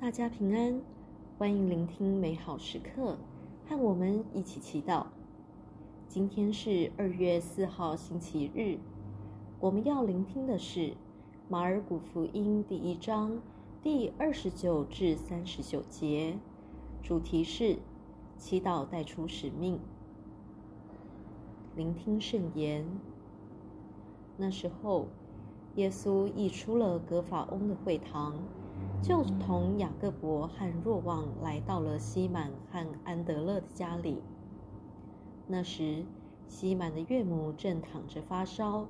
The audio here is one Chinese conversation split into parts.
大家平安，欢迎聆听美好时刻，和我们一起祈祷。今天是二月四号星期日，我们要聆听的是马尔谷福音第一章第二十九至三十九节，主题是祈祷带出使命。聆听圣言。那时候，耶稣一出了格法翁的会堂。就同雅各伯和若望来到了西满和安德勒的家里。那时，西满的岳母正躺着发烧，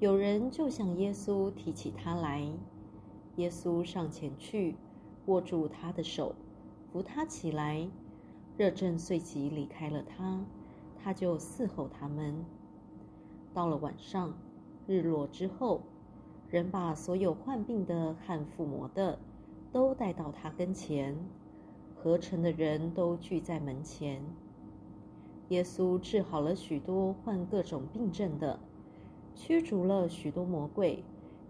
有人就向耶稣提起他来。耶稣上前去，握住他的手，扶他起来。热症随即离开了他，他就伺候他们。到了晚上，日落之后，人把所有患病的和附魔的。都带到他跟前，合城的人都聚在门前。耶稣治好了许多患各种病症的，驱逐了许多魔鬼，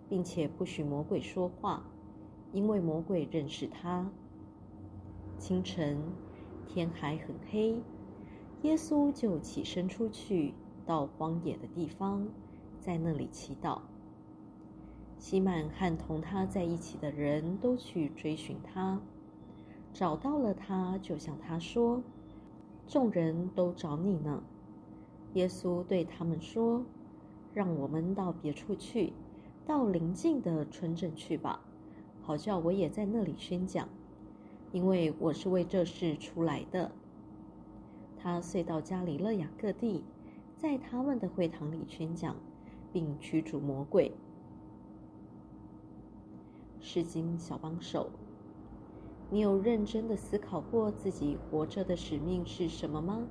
并且不许魔鬼说话，因为魔鬼认识他。清晨，天还很黑，耶稣就起身出去，到荒野的地方，在那里祈祷。西满和同他在一起的人都去追寻他，找到了他，就向他说：“众人都找你呢。”耶稣对他们说：“让我们到别处去，到邻近的村镇去吧，好叫我也在那里宣讲，因为我是为这事出来的。”他遂到加里勒亚各地，在他们的会堂里宣讲，并驱逐魔鬼。诗经小帮手，你有认真的思考过自己活着的使命是什么吗？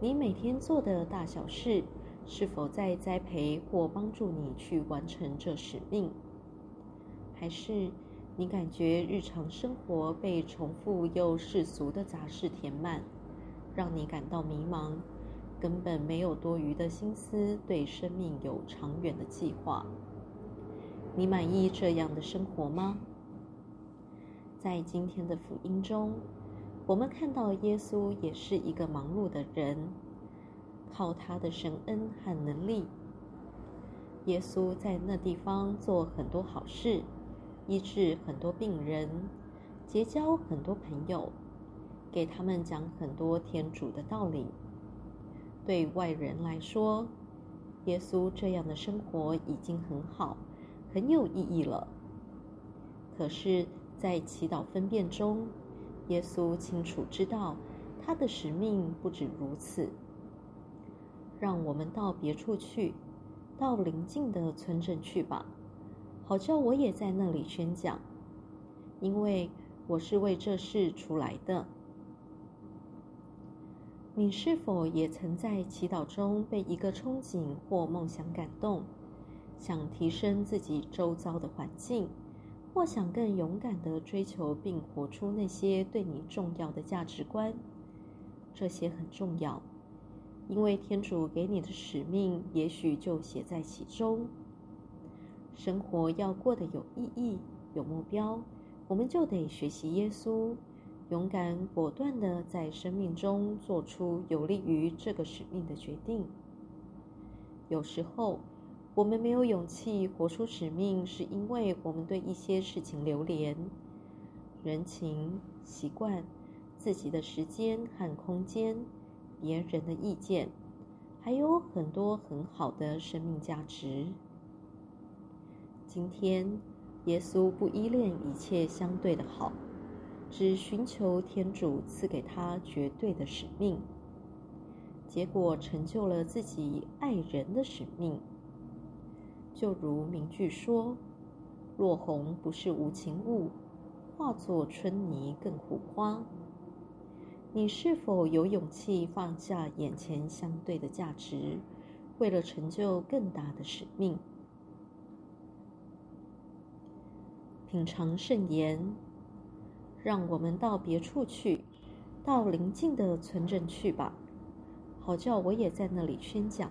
你每天做的大小事，是否在栽培或帮助你去完成这使命？还是你感觉日常生活被重复又世俗的杂事填满，让你感到迷茫，根本没有多余的心思对生命有长远的计划？你满意这样的生活吗？在今天的福音中，我们看到耶稣也是一个忙碌的人，靠他的神恩和能力，耶稣在那地方做很多好事，医治很多病人，结交很多朋友，给他们讲很多天主的道理。对外人来说，耶稣这样的生活已经很好。很有意义了。可是，在祈祷分辨中，耶稣清楚知道他的使命不止如此。让我们到别处去，到邻近的村镇去吧，好叫我也在那里宣讲，因为我是为这事出来的。你是否也曾在祈祷中被一个憧憬或梦想感动？想提升自己周遭的环境，或想更勇敢地追求并活出那些对你重要的价值观，这些很重要，因为天主给你的使命也许就写在其中。生活要过得有意义、有目标，我们就得学习耶稣，勇敢果断地在生命中做出有利于这个使命的决定。有时候，我们没有勇气活出使命，是因为我们对一些事情流连、人情、习惯、自己的时间和空间、别人的意见，还有很多很好的生命价值。今天，耶稣不依恋一切相对的好，只寻求天主赐给他绝对的使命，结果成就了自己爱人的使命。就如名句说：“落红不是无情物，化作春泥更护花。”你是否有勇气放下眼前相对的价值，为了成就更大的使命？品尝圣言，让我们到别处去，到邻近的村镇去吧，好叫我也在那里宣讲。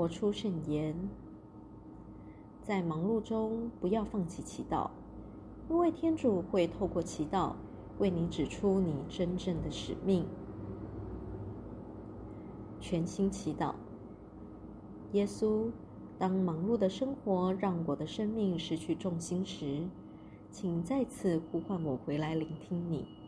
活出圣言，在忙碌中不要放弃祈祷，因为天主会透过祈祷为你指出你真正的使命。全心祈祷，耶稣，当忙碌的生活让我的生命失去重心时，请再次呼唤我回来聆听你。